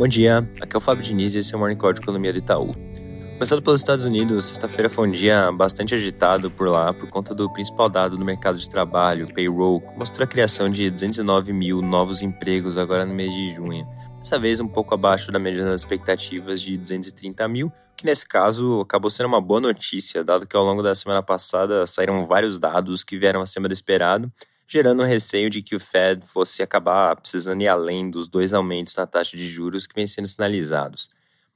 Bom dia, aqui é o Fábio Diniz e esse é o Morning Call de Economia do Itaú. Começando pelos Estados Unidos, sexta-feira foi um dia bastante agitado por lá por conta do principal dado do mercado de trabalho, payroll, que mostrou a criação de 209 mil novos empregos agora no mês de junho. Dessa vez um pouco abaixo da média das expectativas de 230 mil, que nesse caso acabou sendo uma boa notícia, dado que ao longo da semana passada saíram vários dados que vieram acima do esperado gerando o receio de que o Fed fosse acabar precisando ir além dos dois aumentos na taxa de juros que vêm sendo sinalizados.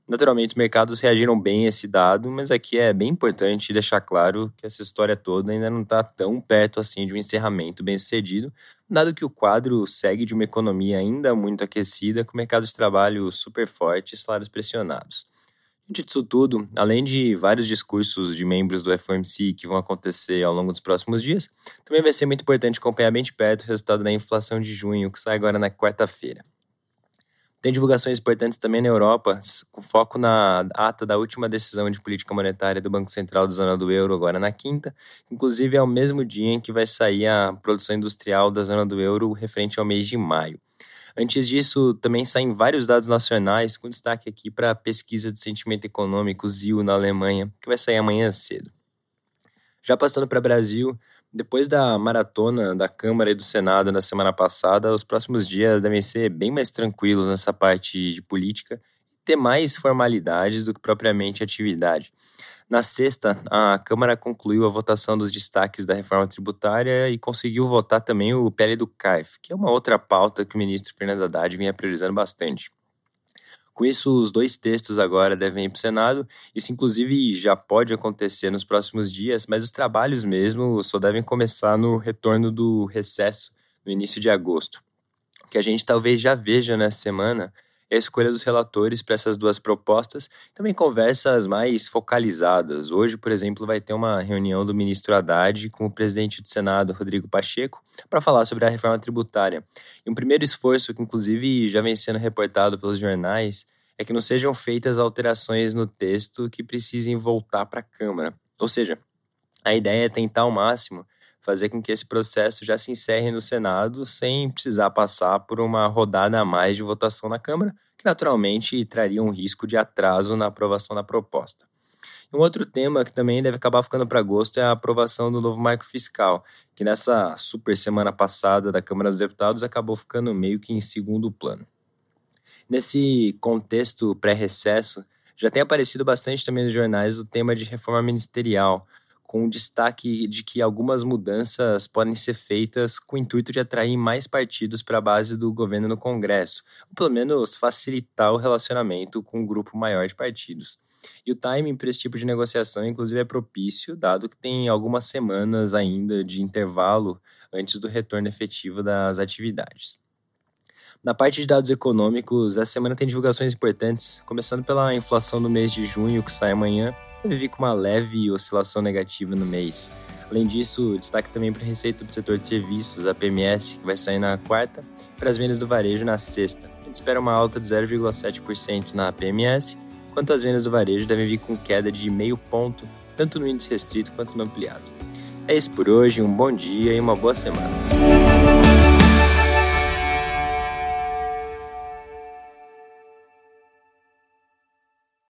Naturalmente, os mercados reagiram bem a esse dado, mas aqui é bem importante deixar claro que essa história toda ainda não está tão perto assim de um encerramento bem sucedido, dado que o quadro segue de uma economia ainda muito aquecida, com mercado de trabalho super forte e salários pressionados. Disso tudo, além de vários discursos de membros do FOMC que vão acontecer ao longo dos próximos dias, também vai ser muito importante acompanhar bem de perto o resultado da inflação de junho, que sai agora na quarta-feira. Tem divulgações importantes também na Europa, com foco na ata da última decisão de política monetária do Banco Central da zona do euro, agora na quinta. Inclusive, é o mesmo dia em que vai sair a produção industrial da zona do euro referente ao mês de maio. Antes disso, também saem vários dados nacionais, com destaque aqui para a pesquisa de sentimento econômico, ZIL, na Alemanha, que vai sair amanhã cedo. Já passando para o Brasil, depois da maratona da Câmara e do Senado na semana passada, os próximos dias devem ser bem mais tranquilos nessa parte de política e ter mais formalidades do que propriamente atividade. Na sexta, a Câmara concluiu a votação dos destaques da reforma tributária e conseguiu votar também o PL do CARF, que é uma outra pauta que o ministro Fernando Haddad vinha priorizando bastante. Com isso, os dois textos agora devem ir para o Senado. Isso, inclusive, já pode acontecer nos próximos dias, mas os trabalhos mesmo só devem começar no retorno do recesso, no início de agosto. O que a gente talvez já veja nessa semana a escolha dos relatores para essas duas propostas, também conversas mais focalizadas. Hoje, por exemplo, vai ter uma reunião do ministro Haddad com o presidente do Senado, Rodrigo Pacheco, para falar sobre a reforma tributária. E um primeiro esforço, que inclusive já vem sendo reportado pelos jornais, é que não sejam feitas alterações no texto que precisem voltar para a Câmara. Ou seja, a ideia é tentar ao máximo fazer com que esse processo já se encerre no Senado sem precisar passar por uma rodada a mais de votação na Câmara, que naturalmente traria um risco de atraso na aprovação da proposta. Um outro tema que também deve acabar ficando para agosto é a aprovação do novo marco fiscal, que nessa super semana passada da Câmara dos Deputados acabou ficando meio que em segundo plano. Nesse contexto pré-recesso, já tem aparecido bastante também nos jornais o tema de reforma ministerial, com destaque de que algumas mudanças podem ser feitas com o intuito de atrair mais partidos para a base do governo no Congresso, ou pelo menos facilitar o relacionamento com um grupo maior de partidos. E o timing para esse tipo de negociação, inclusive, é propício, dado que tem algumas semanas ainda de intervalo antes do retorno efetivo das atividades. Na parte de dados econômicos, essa semana tem divulgações importantes, começando pela inflação do mês de junho, que sai amanhã, vir com uma leve oscilação negativa no mês. Além disso, destaque também para a receita do setor de serviços, a PMS, que vai sair na quarta, e para as vendas do varejo na sexta. A gente espera uma alta de 0,7% na PMS, enquanto as vendas do varejo devem vir com queda de meio ponto, tanto no índice restrito quanto no ampliado. É isso por hoje, um bom dia e uma boa semana.